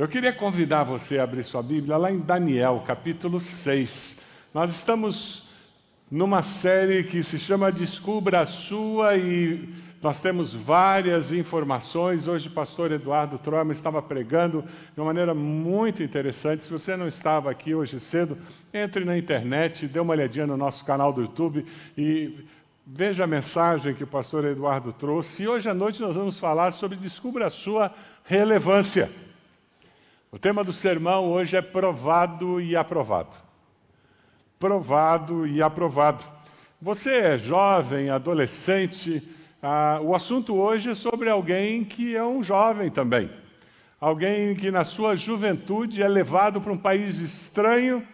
Eu queria convidar você a abrir sua Bíblia lá em Daniel, capítulo 6. Nós estamos numa série que se chama Descubra a Sua e nós temos várias informações. Hoje o pastor Eduardo Troma estava pregando de uma maneira muito interessante. Se você não estava aqui hoje cedo, entre na internet, dê uma olhadinha no nosso canal do YouTube e veja a mensagem que o pastor Eduardo trouxe. E hoje à noite nós vamos falar sobre Descubra a Sua Relevância. O tema do sermão hoje é provado e aprovado. Provado e aprovado. Você é jovem, adolescente, ah, o assunto hoje é sobre alguém que é um jovem também. Alguém que na sua juventude é levado para um país estranho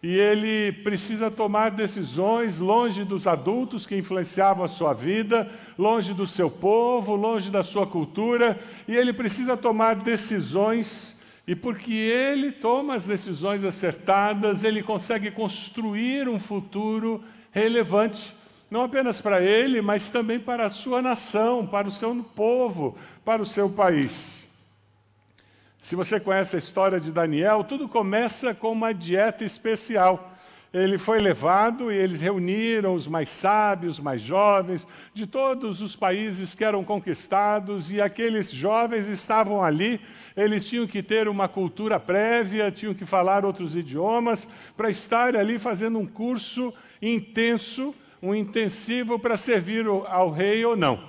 e ele precisa tomar decisões longe dos adultos que influenciavam a sua vida, longe do seu povo, longe da sua cultura, e ele precisa tomar decisões e porque ele toma as decisões acertadas, ele consegue construir um futuro relevante, não apenas para ele, mas também para a sua nação, para o seu povo, para o seu país. Se você conhece a história de Daniel, tudo começa com uma dieta especial ele foi levado e eles reuniram os mais sábios, mais jovens, de todos os países que eram conquistados, e aqueles jovens estavam ali. Eles tinham que ter uma cultura prévia, tinham que falar outros idiomas, para estar ali fazendo um curso intenso, um intensivo para servir ao rei ou não.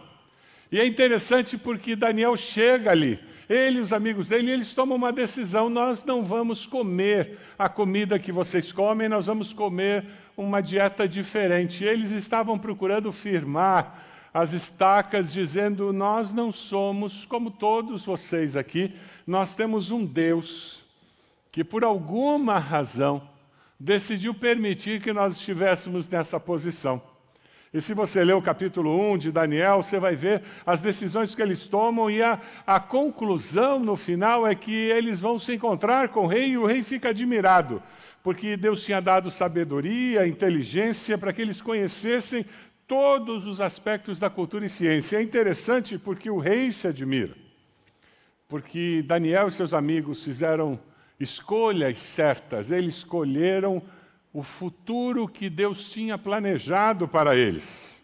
E é interessante porque Daniel chega ali ele e os amigos dele, eles tomam uma decisão: nós não vamos comer a comida que vocês comem, nós vamos comer uma dieta diferente. Eles estavam procurando firmar as estacas, dizendo: nós não somos como todos vocês aqui, nós temos um Deus que, por alguma razão, decidiu permitir que nós estivéssemos nessa posição. E se você ler o capítulo 1 de Daniel, você vai ver as decisões que eles tomam, e a, a conclusão no final é que eles vão se encontrar com o rei e o rei fica admirado, porque Deus tinha dado sabedoria, inteligência para que eles conhecessem todos os aspectos da cultura e ciência. É interessante porque o rei se admira, porque Daniel e seus amigos fizeram escolhas certas, eles escolheram o futuro que Deus tinha planejado para eles.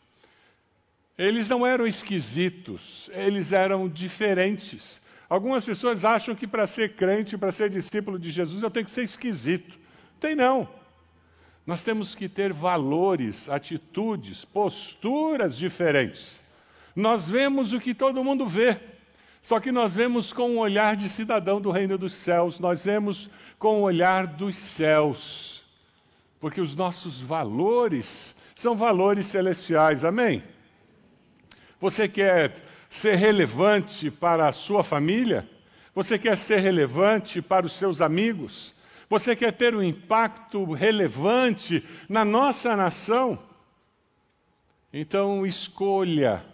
Eles não eram esquisitos, eles eram diferentes. Algumas pessoas acham que para ser crente, para ser discípulo de Jesus, eu tenho que ser esquisito. Tem não. Nós temos que ter valores, atitudes, posturas diferentes. Nós vemos o que todo mundo vê, só que nós vemos com o olhar de cidadão do reino dos céus, nós vemos com o olhar dos céus porque os nossos valores são valores celestiais. Amém? Você quer ser relevante para a sua família? Você quer ser relevante para os seus amigos? Você quer ter um impacto relevante na nossa nação? Então, escolha,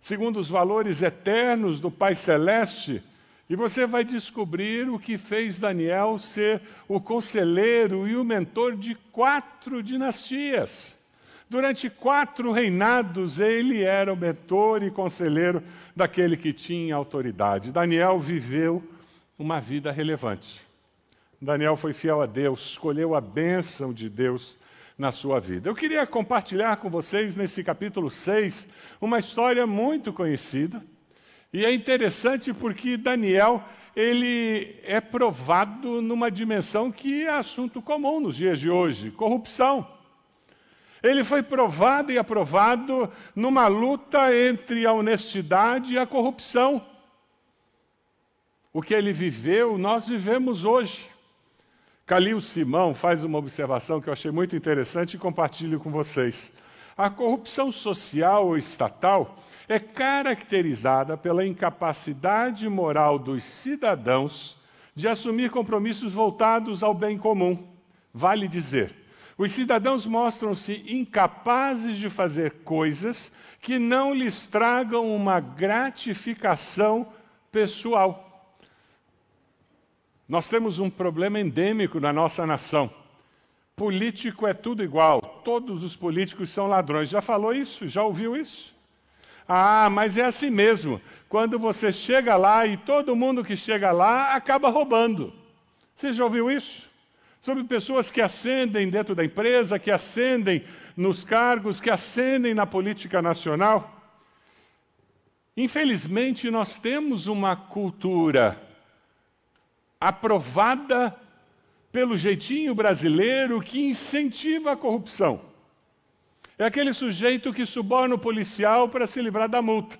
segundo os valores eternos do Pai Celeste, e você vai descobrir o que fez Daniel ser o conselheiro e o mentor de quatro dinastias. Durante quatro reinados, ele era o mentor e conselheiro daquele que tinha autoridade. Daniel viveu uma vida relevante. Daniel foi fiel a Deus, escolheu a bênção de Deus na sua vida. Eu queria compartilhar com vocês, nesse capítulo 6, uma história muito conhecida e é interessante porque Daniel ele é provado numa dimensão que é assunto comum nos dias de hoje, corrupção. Ele foi provado e aprovado numa luta entre a honestidade e a corrupção. O que ele viveu, nós vivemos hoje. Calil Simão faz uma observação que eu achei muito interessante e compartilho com vocês. A corrupção social ou estatal é caracterizada pela incapacidade moral dos cidadãos de assumir compromissos voltados ao bem comum. Vale dizer, os cidadãos mostram-se incapazes de fazer coisas que não lhes tragam uma gratificação pessoal. Nós temos um problema endêmico na nossa nação. Político é tudo igual, todos os políticos são ladrões. Já falou isso? Já ouviu isso? Ah, mas é assim mesmo. Quando você chega lá e todo mundo que chega lá acaba roubando. Você já ouviu isso? Sobre pessoas que ascendem dentro da empresa, que ascendem nos cargos, que ascendem na política nacional. Infelizmente, nós temos uma cultura aprovada pelo jeitinho brasileiro que incentiva a corrupção. É aquele sujeito que suborna o policial para se livrar da multa.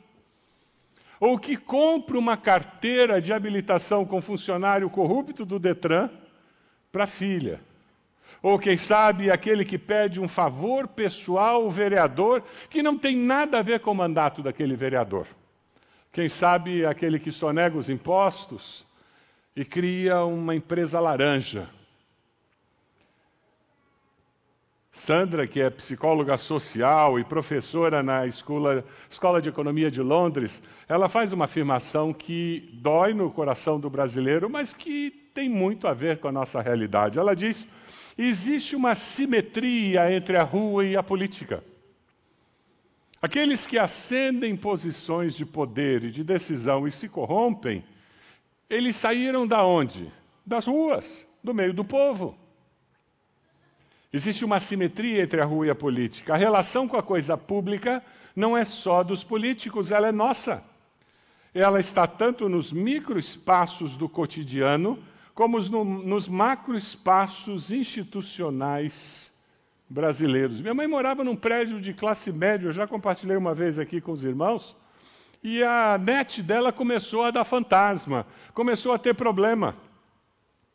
Ou que compra uma carteira de habilitação com funcionário corrupto do Detran para a filha. Ou quem sabe aquele que pede um favor pessoal ao vereador que não tem nada a ver com o mandato daquele vereador. Quem sabe aquele que sonega os impostos e cria uma empresa laranja. Sandra, que é psicóloga social e professora na escola, escola de Economia de Londres, ela faz uma afirmação que dói no coração do brasileiro, mas que tem muito a ver com a nossa realidade. Ela diz: existe uma simetria entre a rua e a política. Aqueles que ascendem posições de poder e de decisão e se corrompem, eles saíram da onde? Das ruas, do meio do povo. Existe uma simetria entre a rua e a política. A relação com a coisa pública não é só dos políticos, ela é nossa. Ela está tanto nos microespaços do cotidiano, como no, nos macroespaços institucionais brasileiros. Minha mãe morava num prédio de classe média, eu já compartilhei uma vez aqui com os irmãos, e a net dela começou a dar fantasma, começou a ter problema.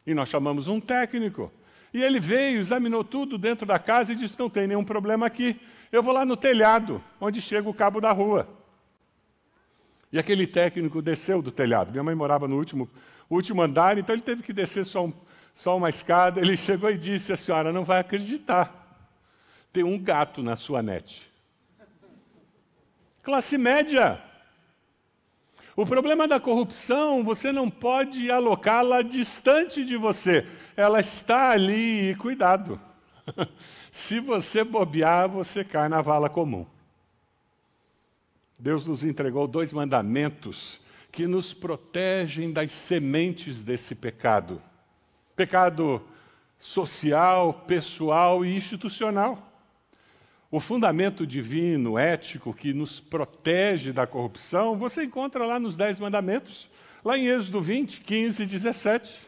E nós chamamos um técnico. E ele veio, examinou tudo dentro da casa e disse: Não tem nenhum problema aqui. Eu vou lá no telhado, onde chega o cabo da rua. E aquele técnico desceu do telhado. Minha mãe morava no último, último andar, então ele teve que descer só, um, só uma escada. Ele chegou e disse: A senhora não vai acreditar. Tem um gato na sua net. Classe média. O problema da corrupção, você não pode alocá-la distante de você. Ela está ali e cuidado. Se você bobear, você cai na vala comum. Deus nos entregou dois mandamentos que nos protegem das sementes desse pecado. Pecado social, pessoal e institucional. O fundamento divino, ético, que nos protege da corrupção, você encontra lá nos Dez Mandamentos, lá em Êxodo 20, 15 e 17.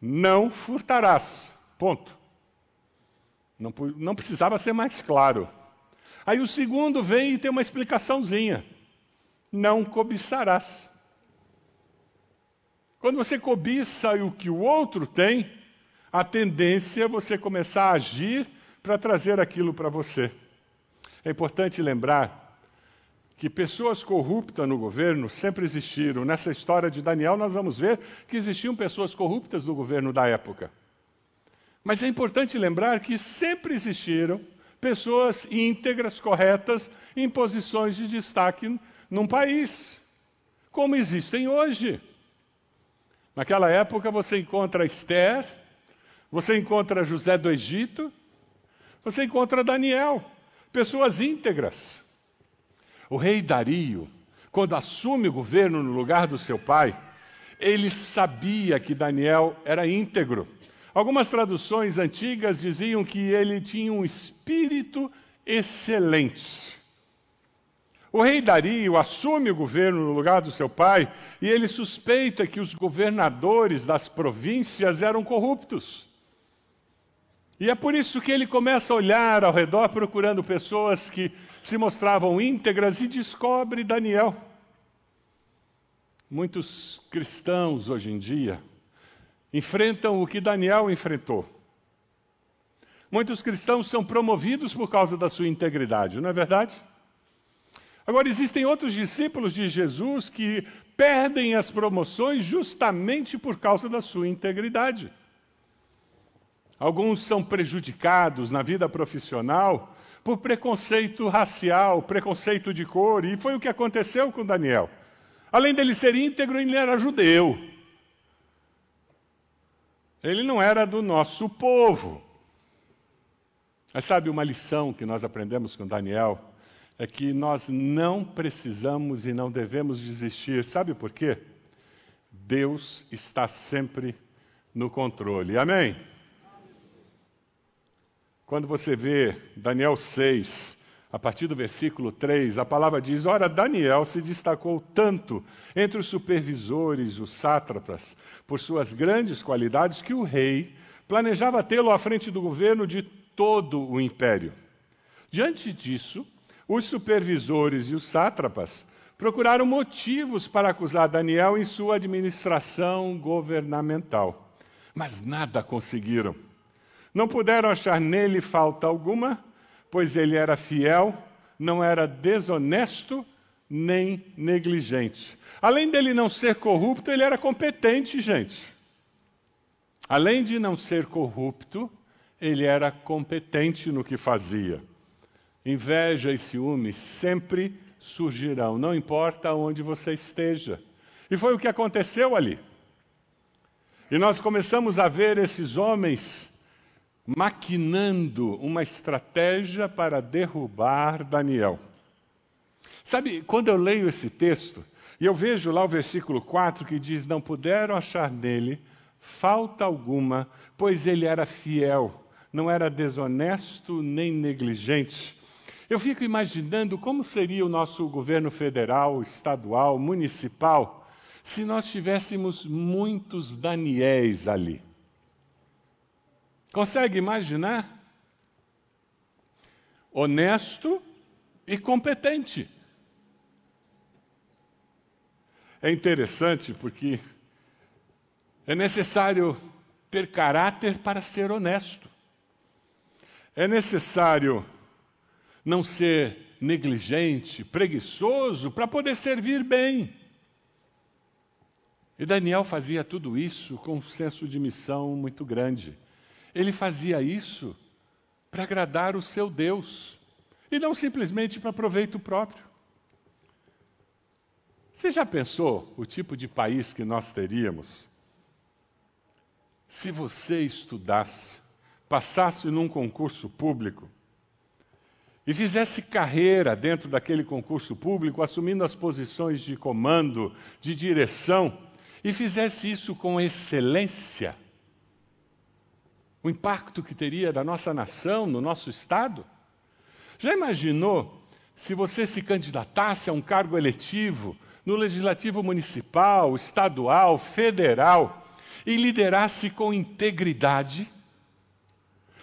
Não furtarás. Ponto. Não, não precisava ser mais claro. Aí o segundo vem e tem uma explicaçãozinha. Não cobiçarás. Quando você cobiça o que o outro tem, a tendência é você começar a agir para trazer aquilo para você. É importante lembrar que pessoas corruptas no governo sempre existiram. Nessa história de Daniel, nós vamos ver que existiam pessoas corruptas no governo da época. Mas é importante lembrar que sempre existiram pessoas íntegras, corretas, em posições de destaque num país, como existem hoje. Naquela época você encontra Esther, você encontra José do Egito, você encontra Daniel, pessoas íntegras. O rei Dario, quando assume o governo no lugar do seu pai, ele sabia que Daniel era íntegro. Algumas traduções antigas diziam que ele tinha um espírito excelente. O rei Dario assume o governo no lugar do seu pai e ele suspeita que os governadores das províncias eram corruptos. E é por isso que ele começa a olhar ao redor procurando pessoas que se mostravam íntegras e descobre Daniel. Muitos cristãos hoje em dia enfrentam o que Daniel enfrentou. Muitos cristãos são promovidos por causa da sua integridade, não é verdade? Agora, existem outros discípulos de Jesus que perdem as promoções justamente por causa da sua integridade. Alguns são prejudicados na vida profissional por preconceito racial, preconceito de cor, e foi o que aconteceu com Daniel. Além dele ser íntegro, ele era judeu. Ele não era do nosso povo. Mas sabe uma lição que nós aprendemos com Daniel? é que nós não precisamos e não devemos desistir. Sabe por quê? Deus está sempre no controle. Amém? Quando você vê Daniel 6, a partir do versículo 3, a palavra diz: Ora, Daniel se destacou tanto entre os supervisores, os sátrapas, por suas grandes qualidades, que o rei planejava tê-lo à frente do governo de todo o império. Diante disso, os supervisores e os sátrapas procuraram motivos para acusar Daniel em sua administração governamental, mas nada conseguiram. Não puderam achar nele falta alguma pois ele era fiel, não era desonesto nem negligente. Além dele não ser corrupto, ele era competente, gente. Além de não ser corrupto, ele era competente no que fazia. Inveja e ciúmes sempre surgirão, não importa onde você esteja. E foi o que aconteceu ali. E nós começamos a ver esses homens maquinando uma estratégia para derrubar Daniel. Sabe, quando eu leio esse texto, e eu vejo lá o versículo 4 que diz: Não puderam achar nele falta alguma, pois ele era fiel, não era desonesto nem negligente. Eu fico imaginando como seria o nosso governo federal, estadual, municipal, se nós tivéssemos muitos Daniéis ali. Consegue imaginar? Honesto e competente. É interessante porque é necessário ter caráter para ser honesto. É necessário não ser negligente, preguiçoso, para poder servir bem. E Daniel fazia tudo isso com um senso de missão muito grande. Ele fazia isso para agradar o seu Deus e não simplesmente para proveito próprio. Você já pensou o tipo de país que nós teríamos se você estudasse, passasse num concurso público e fizesse carreira dentro daquele concurso público, assumindo as posições de comando, de direção, e fizesse isso com excelência? O impacto que teria da nossa nação, no nosso Estado? Já imaginou se você se candidatasse a um cargo eletivo no legislativo municipal, estadual, federal e liderasse com integridade,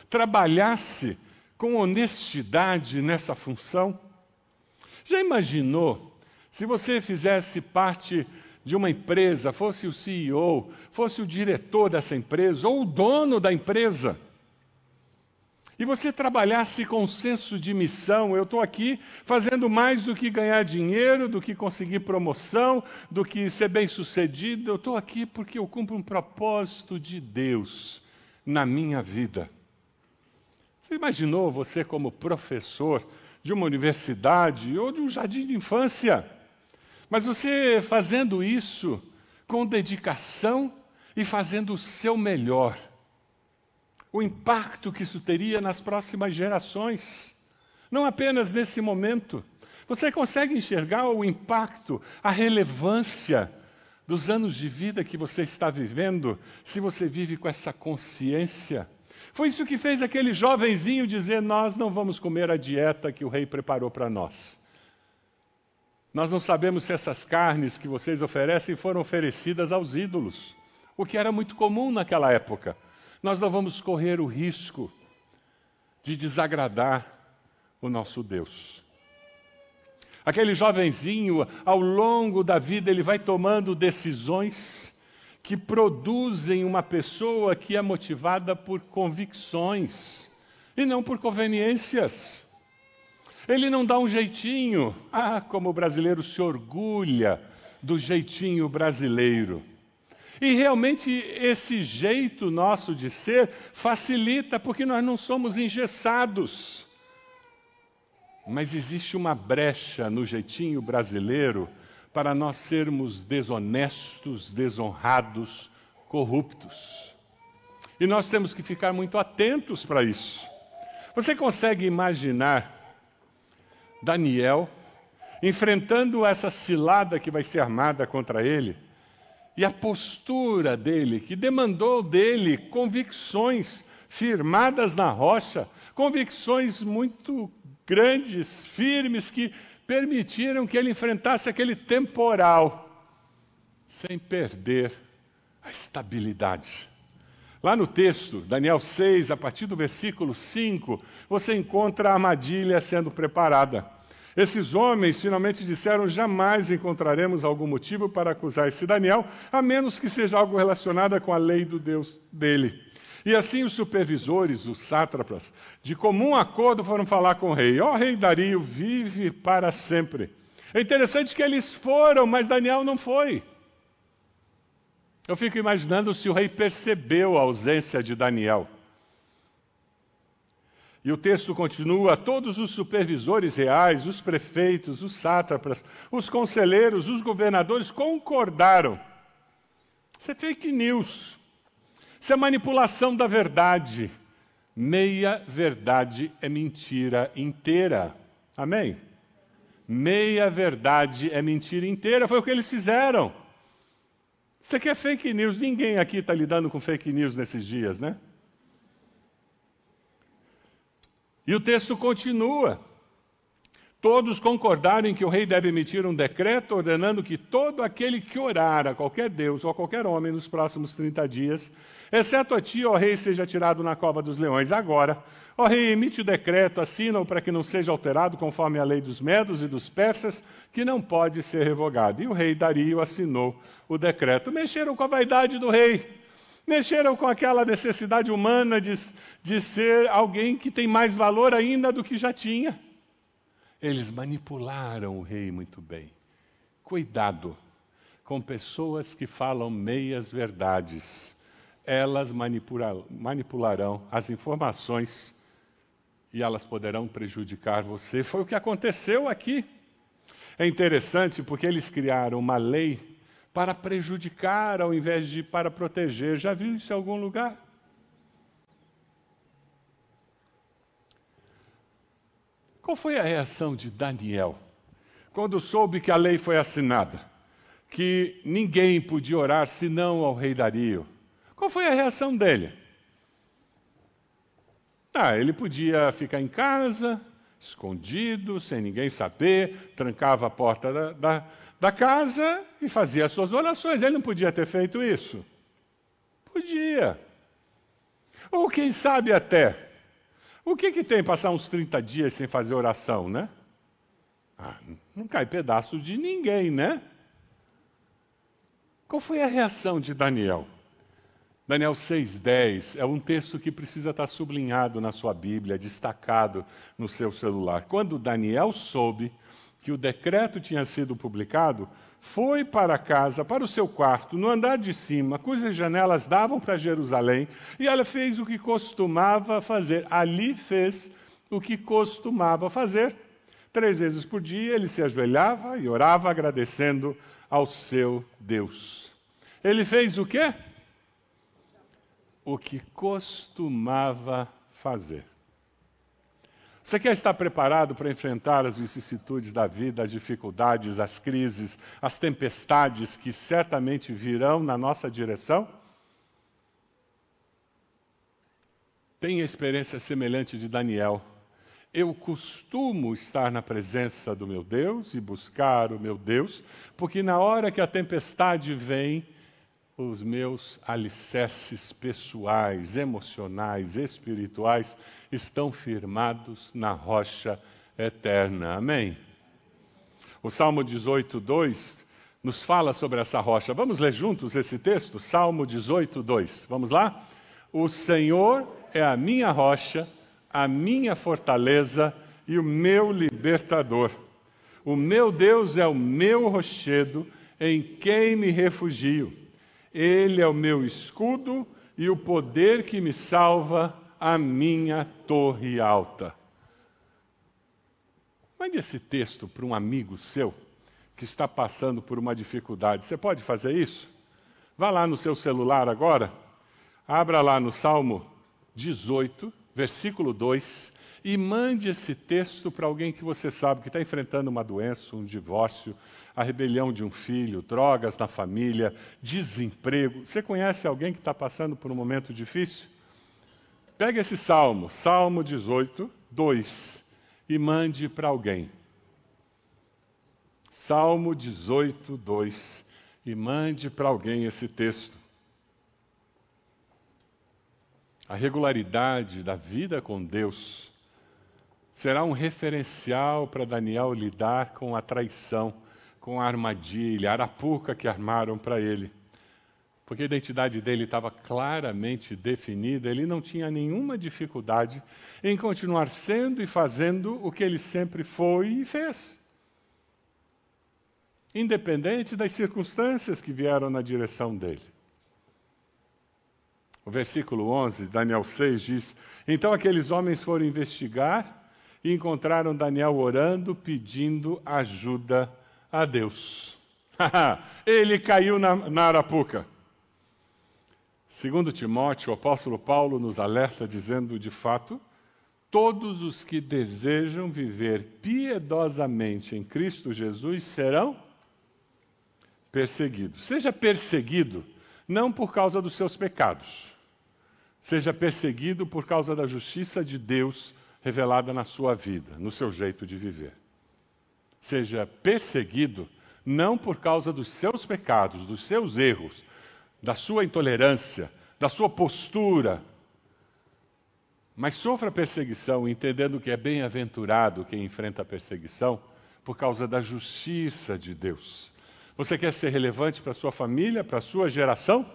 trabalhasse com honestidade nessa função? Já imaginou se você fizesse parte de uma empresa, fosse o CEO, fosse o diretor dessa empresa ou o dono da empresa, e você trabalhasse com senso de missão, eu estou aqui fazendo mais do que ganhar dinheiro, do que conseguir promoção, do que ser bem sucedido, eu estou aqui porque eu cumpro um propósito de Deus na minha vida. Você imaginou você como professor de uma universidade ou de um jardim de infância? Mas você fazendo isso com dedicação e fazendo o seu melhor, o impacto que isso teria nas próximas gerações, não apenas nesse momento. Você consegue enxergar o impacto, a relevância dos anos de vida que você está vivendo, se você vive com essa consciência? Foi isso que fez aquele jovenzinho dizer: Nós não vamos comer a dieta que o rei preparou para nós. Nós não sabemos se essas carnes que vocês oferecem foram oferecidas aos ídolos, o que era muito comum naquela época. Nós não vamos correr o risco de desagradar o nosso Deus. Aquele jovenzinho, ao longo da vida, ele vai tomando decisões que produzem uma pessoa que é motivada por convicções e não por conveniências. Ele não dá um jeitinho. Ah, como o brasileiro se orgulha do jeitinho brasileiro. E realmente esse jeito nosso de ser facilita, porque nós não somos engessados. Mas existe uma brecha no jeitinho brasileiro para nós sermos desonestos, desonrados, corruptos. E nós temos que ficar muito atentos para isso. Você consegue imaginar Daniel, enfrentando essa cilada que vai ser armada contra ele, e a postura dele, que demandou dele convicções firmadas na rocha, convicções muito grandes, firmes, que permitiram que ele enfrentasse aquele temporal sem perder a estabilidade. Lá no texto, Daniel 6, a partir do versículo 5, você encontra a armadilha sendo preparada. Esses homens finalmente disseram: jamais encontraremos algum motivo para acusar esse Daniel, a menos que seja algo relacionado com a lei do Deus dele. E assim os supervisores, os sátrapas, de comum acordo foram falar com o rei: Ó oh, rei Dario, vive para sempre. É interessante que eles foram, mas Daniel não foi. Eu fico imaginando se o rei percebeu a ausência de Daniel. E o texto continua: todos os supervisores reais, os prefeitos, os sátrapas, os conselheiros, os governadores concordaram. Isso é fake news. Isso é manipulação da verdade. Meia verdade é mentira inteira. Amém? Meia verdade é mentira inteira. Foi o que eles fizeram. Você quer fake news? Ninguém aqui está lidando com fake news nesses dias, né? E o texto continua. Todos concordaram em que o rei deve emitir um decreto ordenando que todo aquele que orar a qualquer Deus ou a qualquer homem nos próximos 30 dias, exceto a ti, ó rei, seja tirado na cova dos leões. Agora, ó rei, emite o decreto, assina-o para que não seja alterado conforme a lei dos medos e dos persas, que não pode ser revogado. E o rei Dario assinou o decreto. Mexeram com a vaidade do rei, mexeram com aquela necessidade humana de, de ser alguém que tem mais valor ainda do que já tinha. Eles manipularam o rei muito bem. Cuidado com pessoas que falam meias verdades. Elas manipularão as informações e elas poderão prejudicar você. Foi o que aconteceu aqui. É interessante porque eles criaram uma lei para prejudicar ao invés de para proteger. Já viu isso em algum lugar? Qual foi a reação de Daniel quando soube que a lei foi assinada? Que ninguém podia orar senão ao rei Dario. Qual foi a reação dele? Ah, ele podia ficar em casa, escondido, sem ninguém saber, trancava a porta da, da da casa e fazia as suas orações. Ele não podia ter feito isso? Podia. Ou quem sabe até. O que, que tem passar uns 30 dias sem fazer oração, né? Ah, não cai pedaço de ninguém, né? Qual foi a reação de Daniel? Daniel 6,10 é um texto que precisa estar sublinhado na sua Bíblia, destacado no seu celular. Quando Daniel soube que o decreto tinha sido publicado, foi para casa, para o seu quarto, no andar de cima, cujas janelas davam para Jerusalém, e ela fez o que costumava fazer. Ali fez o que costumava fazer. Três vezes por dia ele se ajoelhava e orava agradecendo ao seu Deus. Ele fez o quê? O que costumava fazer. Você quer estar preparado para enfrentar as vicissitudes da vida, as dificuldades, as crises, as tempestades que certamente virão na nossa direção? Tenha experiência semelhante de Daniel. Eu costumo estar na presença do meu Deus e buscar o meu Deus, porque na hora que a tempestade vem, os meus alicerces pessoais, emocionais, espirituais estão firmados na rocha eterna. Amém? O Salmo 18, 2 nos fala sobre essa rocha. Vamos ler juntos esse texto? Salmo 18, 2. Vamos lá? O Senhor é a minha rocha, a minha fortaleza e o meu libertador. O meu Deus é o meu rochedo, em quem me refugio. Ele é o meu escudo e o poder que me salva, a minha torre alta. Mande esse texto para um amigo seu que está passando por uma dificuldade. Você pode fazer isso? Vá lá no seu celular agora, abra lá no Salmo 18, versículo 2, e mande esse texto para alguém que você sabe que está enfrentando uma doença, um divórcio, a rebelião de um filho, drogas na família, desemprego. Você conhece alguém que está passando por um momento difícil? Pegue esse salmo, Salmo 18, 2, e mande para alguém. Salmo 18, 2, e mande para alguém esse texto. A regularidade da vida com Deus será um referencial para Daniel lidar com a traição, com a armadilha, a arapuca que armaram para ele. Porque a identidade dele estava claramente definida, ele não tinha nenhuma dificuldade em continuar sendo e fazendo o que ele sempre foi e fez. Independente das circunstâncias que vieram na direção dele. O versículo 11, Daniel 6, diz: Então aqueles homens foram investigar e encontraram Daniel orando, pedindo ajuda a Deus. Ele caiu na, na arapuca. Segundo Timóteo, o apóstolo Paulo nos alerta dizendo, de fato, todos os que desejam viver piedosamente em Cristo Jesus serão perseguidos. Seja perseguido não por causa dos seus pecados, seja perseguido por causa da justiça de Deus revelada na sua vida, no seu jeito de viver. Seja perseguido não por causa dos seus pecados, dos seus erros, da sua intolerância, da sua postura, mas sofra perseguição entendendo que é bem-aventurado quem enfrenta a perseguição por causa da justiça de Deus. Você quer ser relevante para sua família, para sua geração?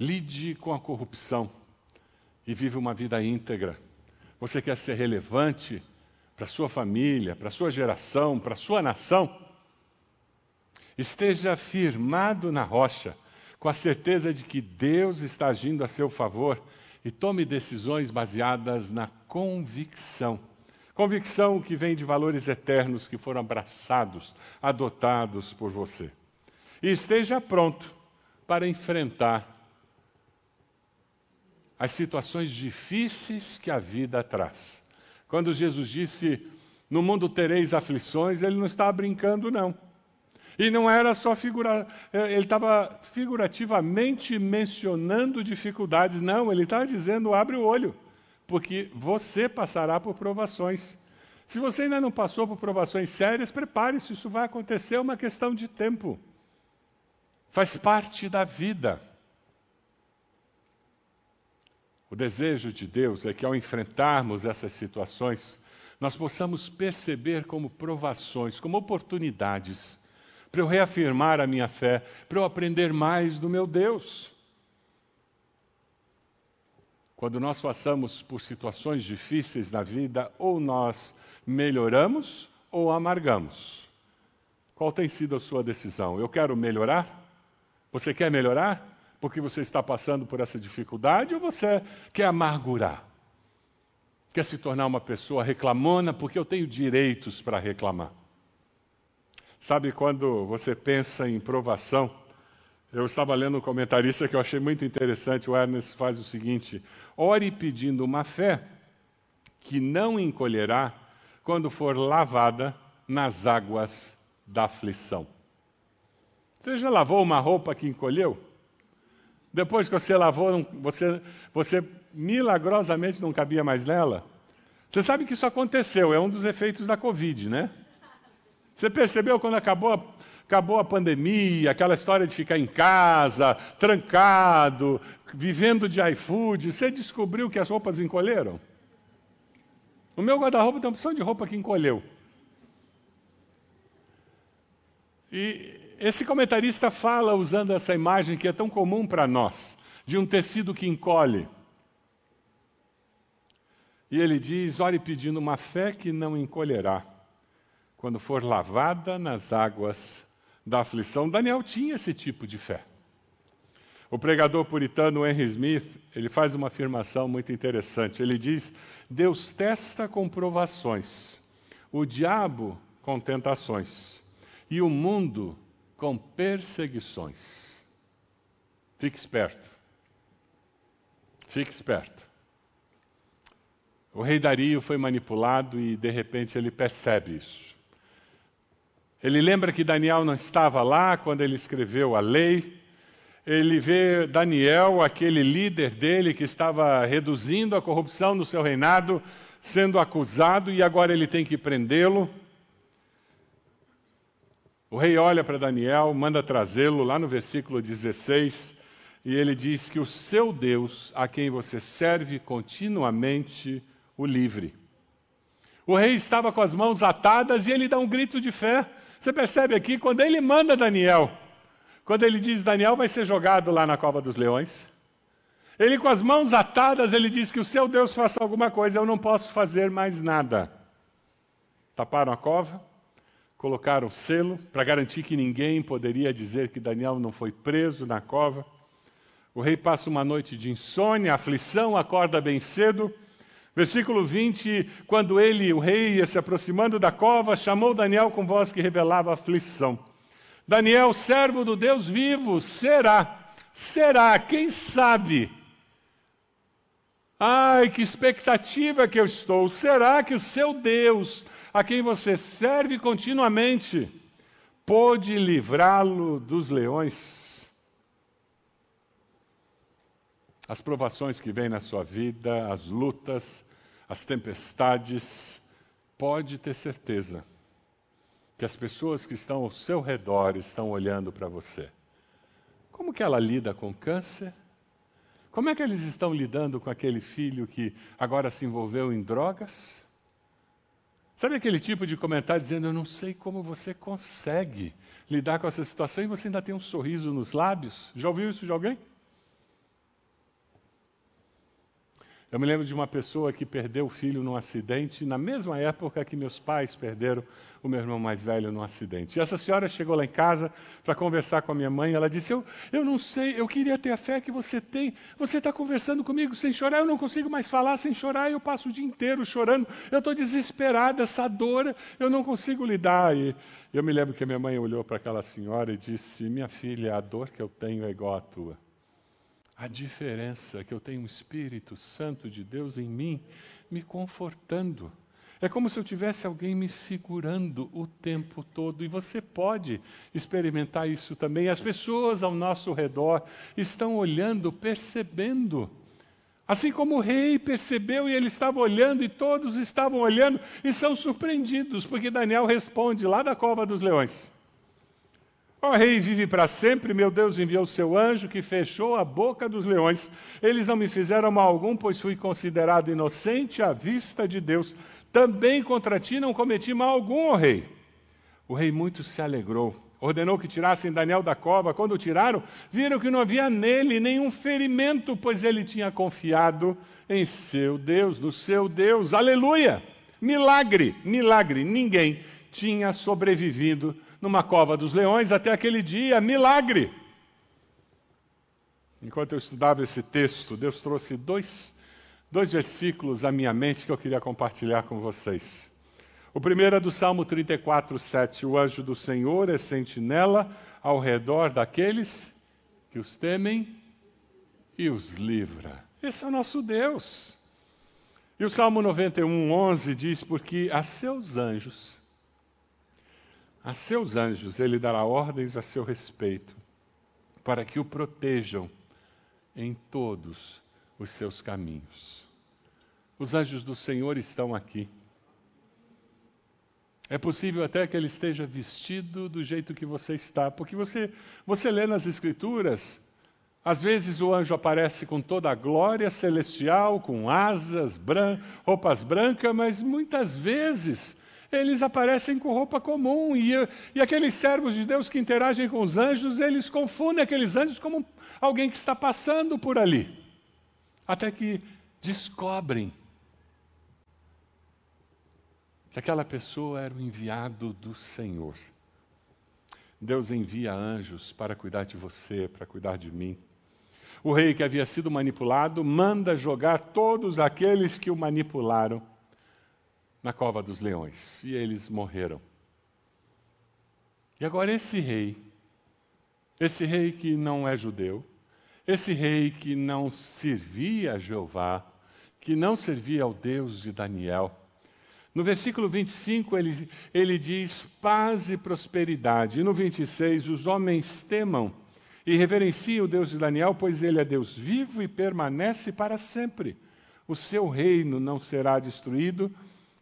Lide com a corrupção e vive uma vida íntegra. Você quer ser relevante para sua família, para sua geração, para sua nação? Esteja firmado na rocha, com a certeza de que Deus está agindo a seu favor e tome decisões baseadas na convicção. Convicção que vem de valores eternos que foram abraçados, adotados por você. E esteja pronto para enfrentar as situações difíceis que a vida traz. Quando Jesus disse, no mundo tereis aflições, ele não estava brincando, não. E não era só figura, eh, ele estava figurativamente mencionando dificuldades, não, ele estava dizendo, abre o olho, porque você passará por provações. Se você ainda não passou por provações sérias, prepare-se, isso vai acontecer, é uma questão de tempo. Faz parte da vida. O desejo de Deus é que ao enfrentarmos essas situações, nós possamos perceber como provações, como oportunidades, para eu reafirmar a minha fé, para eu aprender mais do meu Deus. Quando nós passamos por situações difíceis na vida, ou nós melhoramos ou amargamos. Qual tem sido a sua decisão? Eu quero melhorar? Você quer melhorar? Porque você está passando por essa dificuldade ou você quer amargurar? Quer se tornar uma pessoa reclamona porque eu tenho direitos para reclamar? Sabe quando você pensa em provação? Eu estava lendo um comentarista que eu achei muito interessante. O Ernest faz o seguinte: ore pedindo uma fé que não encolherá quando for lavada nas águas da aflição. Você já lavou uma roupa que encolheu? Depois que você lavou, você, você milagrosamente não cabia mais nela. Você sabe que isso aconteceu, é um dos efeitos da Covid, né? Você percebeu quando acabou, acabou a pandemia, aquela história de ficar em casa, trancado, vivendo de iFood, você descobriu que as roupas encolheram? O meu guarda-roupa tem uma opção de roupa que encolheu. E esse comentarista fala usando essa imagem que é tão comum para nós, de um tecido que encolhe. E ele diz: ore pedindo uma fé que não encolherá, quando for lavada nas águas da aflição. Daniel tinha esse tipo de fé. O pregador puritano Henry Smith, ele faz uma afirmação muito interessante. Ele diz: Deus testa com provações, o diabo com tentações, e o mundo com perseguições. Fique esperto. Fique esperto. O rei Dario foi manipulado e, de repente, ele percebe isso. Ele lembra que Daniel não estava lá quando ele escreveu a lei. Ele vê Daniel, aquele líder dele que estava reduzindo a corrupção no seu reinado, sendo acusado e agora ele tem que prendê-lo. O rei olha para Daniel, manda trazê-lo lá no versículo 16, e ele diz que o seu Deus, a quem você serve continuamente, o livre. O rei estava com as mãos atadas e ele dá um grito de fé. Você percebe aqui, quando ele manda Daniel, quando ele diz Daniel vai ser jogado lá na cova dos leões, ele com as mãos atadas, ele diz que o seu Deus faça alguma coisa, eu não posso fazer mais nada. Taparam a cova, colocaram selo para garantir que ninguém poderia dizer que Daniel não foi preso na cova. O rei passa uma noite de insônia, aflição, acorda bem cedo Versículo 20: Quando ele, o rei, ia se aproximando da cova, chamou Daniel com voz que revelava aflição. Daniel, servo do Deus vivo, será, será, quem sabe? Ai, que expectativa que eu estou! Será que o seu Deus, a quem você serve continuamente, pôde livrá-lo dos leões? As provações que vêm na sua vida, as lutas, as tempestades, pode ter certeza que as pessoas que estão ao seu redor estão olhando para você. Como que ela lida com câncer? Como é que eles estão lidando com aquele filho que agora se envolveu em drogas? Sabe aquele tipo de comentário dizendo: Eu não sei como você consegue lidar com essa situação e você ainda tem um sorriso nos lábios? Já ouviu isso de alguém? Eu me lembro de uma pessoa que perdeu o filho num acidente, na mesma época que meus pais perderam o meu irmão mais velho num acidente. E essa senhora chegou lá em casa para conversar com a minha mãe. Ela disse: eu, eu não sei, eu queria ter a fé que você tem. Você está conversando comigo sem chorar, eu não consigo mais falar sem chorar. Eu passo o dia inteiro chorando. Eu estou desesperada, essa dor, eu não consigo lidar. E eu me lembro que a minha mãe olhou para aquela senhora e disse: Minha filha, a dor que eu tenho é igual à tua. A diferença é que eu tenho o Espírito Santo de Deus em mim, me confortando. É como se eu tivesse alguém me segurando o tempo todo. E você pode experimentar isso também. As pessoas ao nosso redor estão olhando, percebendo. Assim como o rei percebeu e ele estava olhando, e todos estavam olhando e são surpreendidos, porque Daniel responde lá da cova dos leões. Ó rei, vive para sempre, meu Deus enviou seu anjo que fechou a boca dos leões. Eles não me fizeram mal algum, pois fui considerado inocente à vista de Deus. Também contra ti não cometi mal algum, ó rei. O rei muito se alegrou. Ordenou que tirassem Daniel da cova. Quando o tiraram, viram que não havia nele nenhum ferimento, pois ele tinha confiado em seu Deus, no seu Deus. Aleluia! Milagre, milagre. Ninguém tinha sobrevivido numa cova dos leões até aquele dia, milagre. Enquanto eu estudava esse texto, Deus trouxe dois, dois versículos à minha mente que eu queria compartilhar com vocês. O primeiro é do Salmo 34, 7. O anjo do Senhor é sentinela ao redor daqueles que os temem e os livra. Esse é o nosso Deus. E o Salmo 91, 11 diz: Porque a seus anjos a seus anjos ele dará ordens a seu respeito, para que o protejam em todos os seus caminhos. Os anjos do Senhor estão aqui. É possível até que ele esteja vestido do jeito que você está, porque você, você lê nas Escrituras, às vezes o anjo aparece com toda a glória celestial, com asas, bran roupas brancas, mas muitas vezes eles aparecem com roupa comum. E, e aqueles servos de Deus que interagem com os anjos, eles confundem aqueles anjos como alguém que está passando por ali. Até que descobrem que aquela pessoa era o enviado do Senhor. Deus envia anjos para cuidar de você, para cuidar de mim. O rei que havia sido manipulado manda jogar todos aqueles que o manipularam na cova dos leões e eles morreram. E agora esse rei, esse rei que não é judeu, esse rei que não servia a Jeová, que não servia ao Deus de Daniel. No versículo 25, ele, ele diz paz e prosperidade. E no 26, os homens temam e reverenciem o Deus de Daniel, pois ele é Deus vivo e permanece para sempre. O seu reino não será destruído,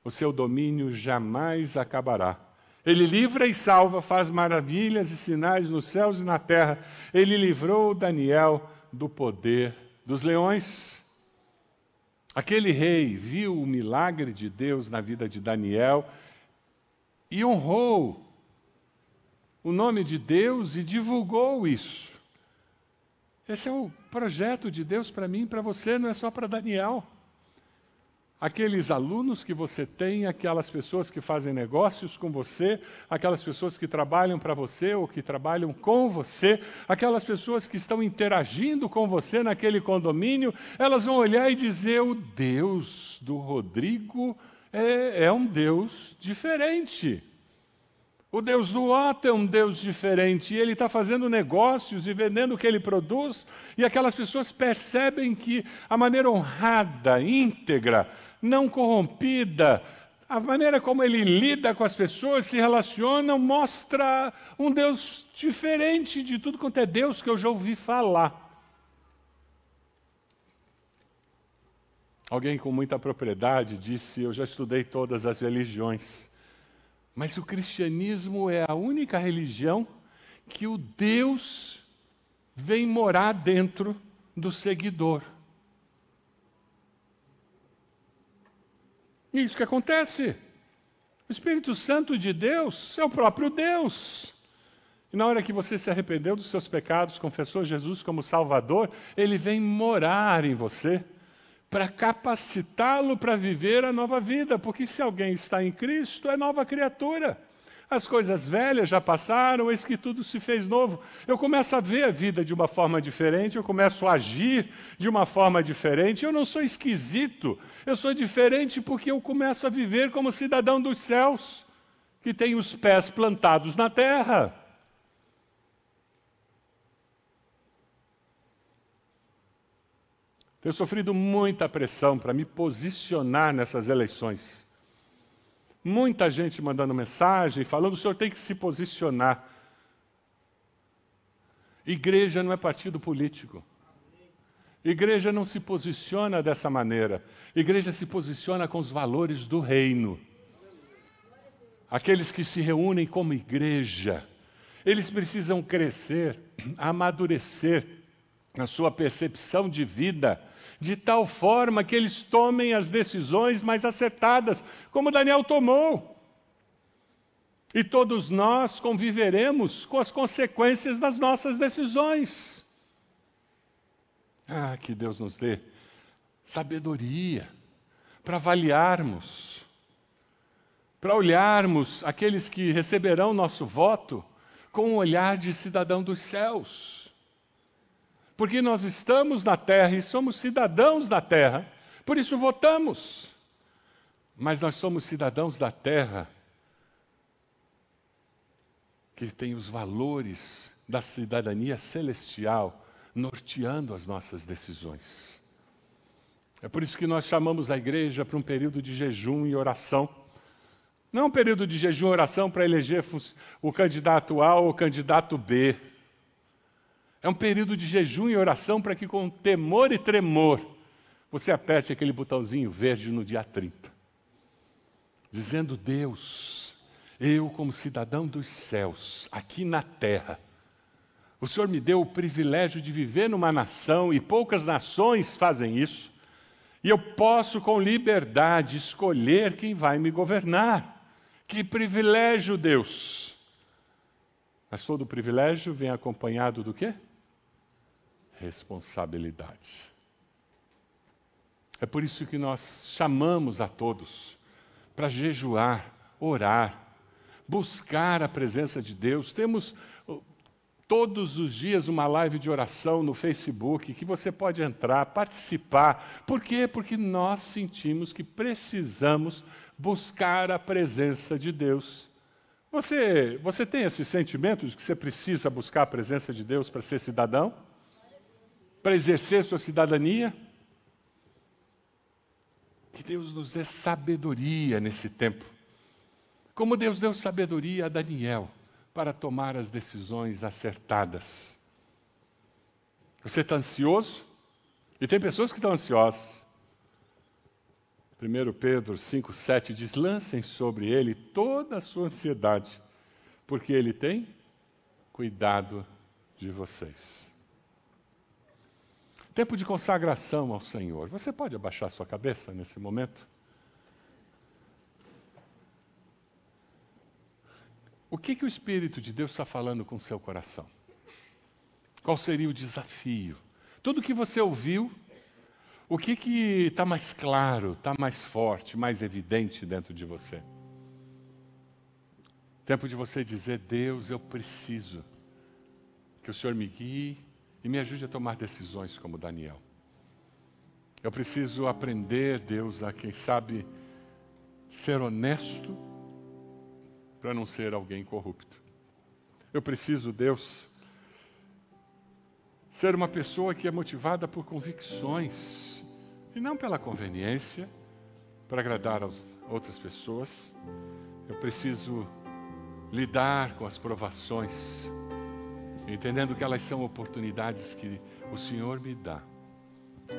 o seu domínio jamais acabará. Ele livra e salva, faz maravilhas e sinais nos céus e na terra. Ele livrou Daniel do poder dos leões. Aquele rei viu o milagre de Deus na vida de Daniel e honrou o nome de Deus e divulgou isso. Esse é o projeto de Deus para mim e para você, não é só para Daniel aqueles alunos que você tem, aquelas pessoas que fazem negócios com você, aquelas pessoas que trabalham para você ou que trabalham com você, aquelas pessoas que estão interagindo com você naquele condomínio, elas vão olhar e dizer: o Deus do Rodrigo é, é um Deus diferente. O Deus do Otto é um Deus diferente, e ele está fazendo negócios e vendendo o que ele produz, e aquelas pessoas percebem que a maneira honrada, íntegra, não corrompida, a maneira como ele lida com as pessoas, se relaciona, mostra um Deus diferente de tudo quanto é Deus que eu já ouvi falar. Alguém com muita propriedade disse: Eu já estudei todas as religiões, mas o cristianismo é a única religião que o Deus vem morar dentro do seguidor. É isso que acontece. O Espírito Santo de Deus é o próprio Deus. E na hora que você se arrependeu dos seus pecados, confessou Jesus como Salvador, ele vem morar em você para capacitá-lo para viver a nova vida, porque se alguém está em Cristo, é nova criatura. As coisas velhas já passaram, eis que tudo se fez novo. Eu começo a ver a vida de uma forma diferente, eu começo a agir de uma forma diferente. Eu não sou esquisito, eu sou diferente porque eu começo a viver como cidadão dos céus, que tem os pés plantados na terra. Tenho sofrido muita pressão para me posicionar nessas eleições. Muita gente mandando mensagem, falando: o senhor tem que se posicionar. Igreja não é partido político. Igreja não se posiciona dessa maneira. Igreja se posiciona com os valores do reino. Aqueles que se reúnem como igreja, eles precisam crescer, amadurecer na sua percepção de vida, de tal forma que eles tomem as decisões mais acertadas, como Daniel tomou. E todos nós conviveremos com as consequências das nossas decisões. Ah, que Deus nos dê sabedoria para avaliarmos, para olharmos aqueles que receberão nosso voto com um olhar de cidadão dos céus porque nós estamos na terra e somos cidadãos da terra, por isso votamos. Mas nós somos cidadãos da terra que tem os valores da cidadania celestial norteando as nossas decisões. É por isso que nós chamamos a igreja para um período de jejum e oração. Não um período de jejum e oração para eleger o candidato A ou o candidato B. É um período de jejum e oração para que, com temor e tremor, você aperte aquele botãozinho verde no dia 30, dizendo: Deus, eu, como cidadão dos céus, aqui na terra, o Senhor me deu o privilégio de viver numa nação, e poucas nações fazem isso, e eu posso, com liberdade, escolher quem vai me governar. Que privilégio, Deus! Mas todo privilégio vem acompanhado do quê? Responsabilidade. É por isso que nós chamamos a todos para jejuar, orar, buscar a presença de Deus. Temos todos os dias uma live de oração no Facebook que você pode entrar, participar. Por quê? Porque nós sentimos que precisamos buscar a presença de Deus. Você, você tem esse sentimento de que você precisa buscar a presença de Deus para ser cidadão? Para exercer sua cidadania? Que Deus nos dê sabedoria nesse tempo. Como Deus deu sabedoria a Daniel para tomar as decisões acertadas. Você está ansioso? E tem pessoas que estão ansiosas. 1 Pedro 5,7 diz: lancem sobre ele toda a sua ansiedade, porque ele tem cuidado de vocês. Tempo de consagração ao Senhor. Você pode abaixar sua cabeça nesse momento? O que, que o Espírito de Deus está falando com o seu coração? Qual seria o desafio? Tudo que você ouviu, o que está mais claro, está mais forte, mais evidente dentro de você? Tempo de você dizer: Deus, eu preciso que o Senhor me guie e me ajude a tomar decisões como Daniel. Eu preciso aprender, Deus, a quem sabe ser honesto para não ser alguém corrupto. Eu preciso, Deus, ser uma pessoa que é motivada por convicções e não pela conveniência para agradar às outras pessoas. Eu preciso lidar com as provações entendendo que elas são oportunidades que o Senhor me dá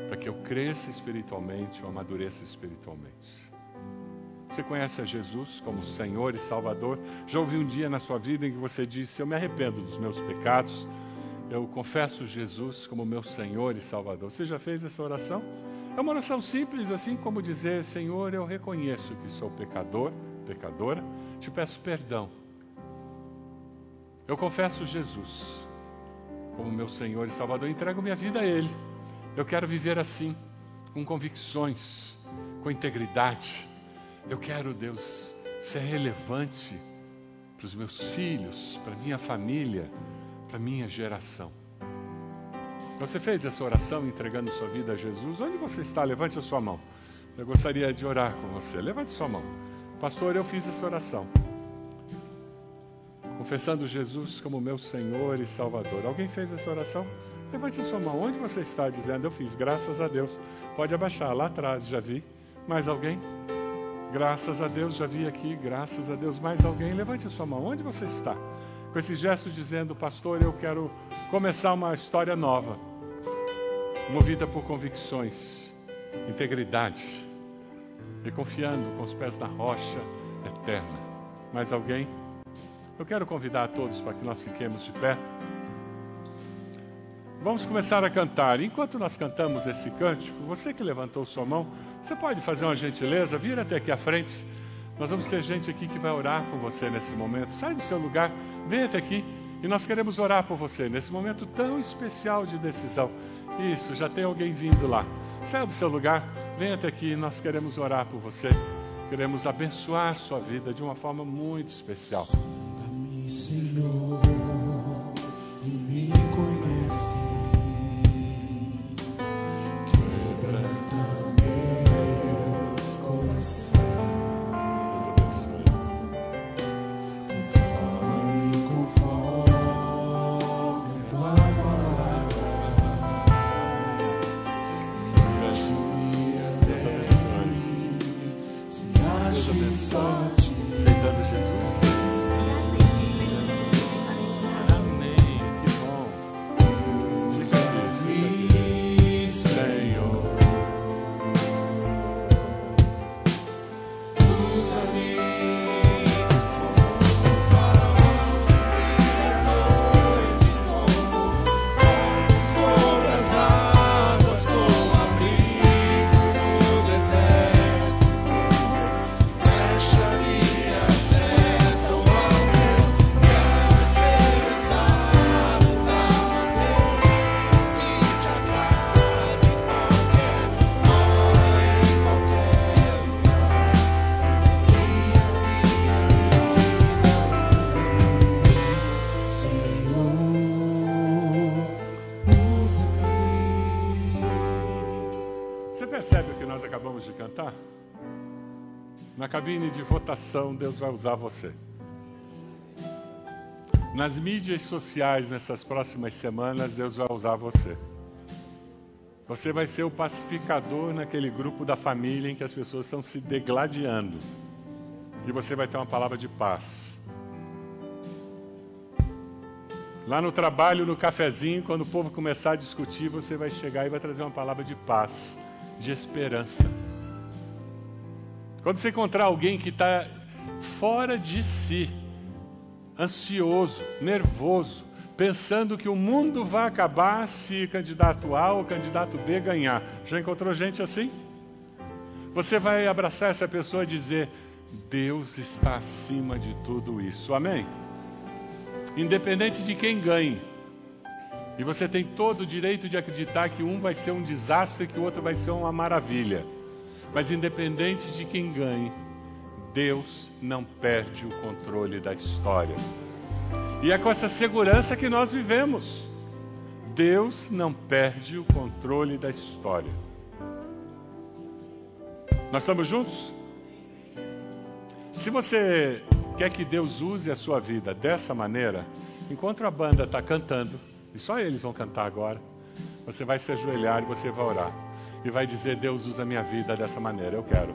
para que eu cresça espiritualmente ou amadureça espiritualmente. Você conhece a Jesus como Senhor e Salvador? Já ouvi um dia na sua vida em que você disse: Eu me arrependo dos meus pecados, eu confesso Jesus como meu Senhor e Salvador. Você já fez essa oração? É uma oração simples, assim como dizer: Senhor, eu reconheço que sou pecador, pecadora, te peço perdão eu confesso Jesus como meu Senhor e Salvador, entrego minha vida a Ele. Eu quero viver assim, com convicções, com integridade. Eu quero, Deus, ser relevante para os meus filhos, para minha família, para minha geração. Você fez essa oração entregando sua vida a Jesus? Onde você está? Levante a sua mão. Eu gostaria de orar com você. Levante sua mão. Pastor, eu fiz essa oração confessando Jesus como meu Senhor e Salvador. Alguém fez essa oração? Levante a sua mão. Onde você está dizendo? Eu fiz, graças a Deus. Pode abaixar, lá atrás já vi. Mais alguém? Graças a Deus, já vi aqui. Graças a Deus, mais alguém? Levante a sua mão. Onde você está? Com esse gesto dizendo, pastor, eu quero começar uma história nova, movida por convicções, integridade e confiando com os pés na rocha eterna. Mais alguém? Eu quero convidar a todos para que nós fiquemos de pé. Vamos começar a cantar. Enquanto nós cantamos esse cântico, você que levantou sua mão, você pode fazer uma gentileza, vir até aqui à frente. Nós vamos ter gente aqui que vai orar por você nesse momento. Sai do seu lugar, vem até aqui e nós queremos orar por você nesse momento tão especial de decisão. Isso, já tem alguém vindo lá. Sai do seu lugar, vem até aqui, nós queremos orar por você. Queremos abençoar sua vida de uma forma muito especial. Senhor, e me Na cabine de votação, Deus vai usar você. Nas mídias sociais, nessas próximas semanas, Deus vai usar você. Você vai ser o pacificador naquele grupo da família em que as pessoas estão se degladiando. E você vai ter uma palavra de paz. Lá no trabalho, no cafezinho, quando o povo começar a discutir, você vai chegar e vai trazer uma palavra de paz, de esperança. Quando você encontrar alguém que está fora de si, ansioso, nervoso, pensando que o mundo vai acabar se candidato A ou candidato B ganhar. Já encontrou gente assim? Você vai abraçar essa pessoa e dizer: Deus está acima de tudo isso. Amém? Independente de quem ganhe. E você tem todo o direito de acreditar que um vai ser um desastre e que o outro vai ser uma maravilha. Mas independente de quem ganhe, Deus não perde o controle da história. E é com essa segurança que nós vivemos. Deus não perde o controle da história. Nós estamos juntos? Se você quer que Deus use a sua vida dessa maneira, enquanto a banda está cantando, e só eles vão cantar agora, você vai se ajoelhar e você vai orar. E vai dizer: Deus usa a minha vida dessa maneira. Eu quero.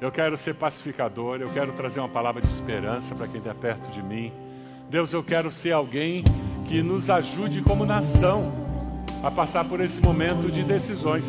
Eu quero ser pacificador, eu quero trazer uma palavra de esperança para quem está perto de mim. Deus, eu quero ser alguém que nos ajude como nação a passar por esse momento de decisões.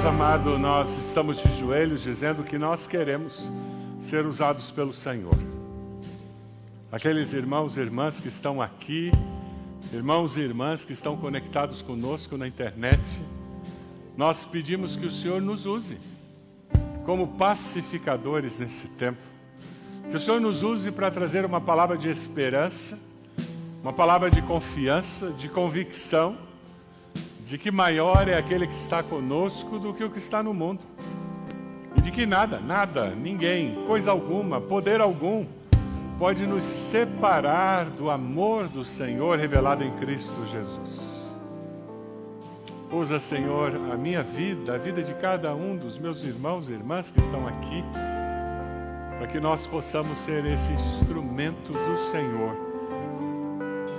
Usa-me. Meus amados, nós estamos de joelhos dizendo que nós queremos ser usados pelo Senhor. Aqueles irmãos e irmãs que estão aqui, irmãos e irmãs que estão conectados conosco na internet, nós pedimos que o Senhor nos use como pacificadores nesse tempo. Que o Senhor nos use para trazer uma palavra de esperança, uma palavra de confiança, de convicção, de que maior é aquele que está conosco do que o que está no mundo. E de que nada, nada, ninguém, coisa alguma, poder algum pode nos separar do amor do Senhor revelado em Cristo Jesus. Usa, Senhor, a minha vida, a vida de cada um dos meus irmãos e irmãs que estão aqui, para que nós possamos ser esse instrumento do Senhor,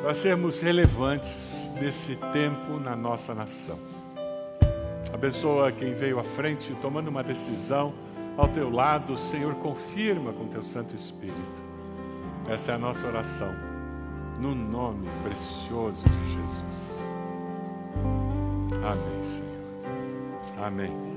para sermos relevantes nesse tempo na nossa nação. Abençoa quem veio à frente tomando uma decisão ao teu lado, Senhor, confirma com teu Santo Espírito. Essa é a nossa oração, no nome precioso de Jesus. Amém, Senhor. Amém.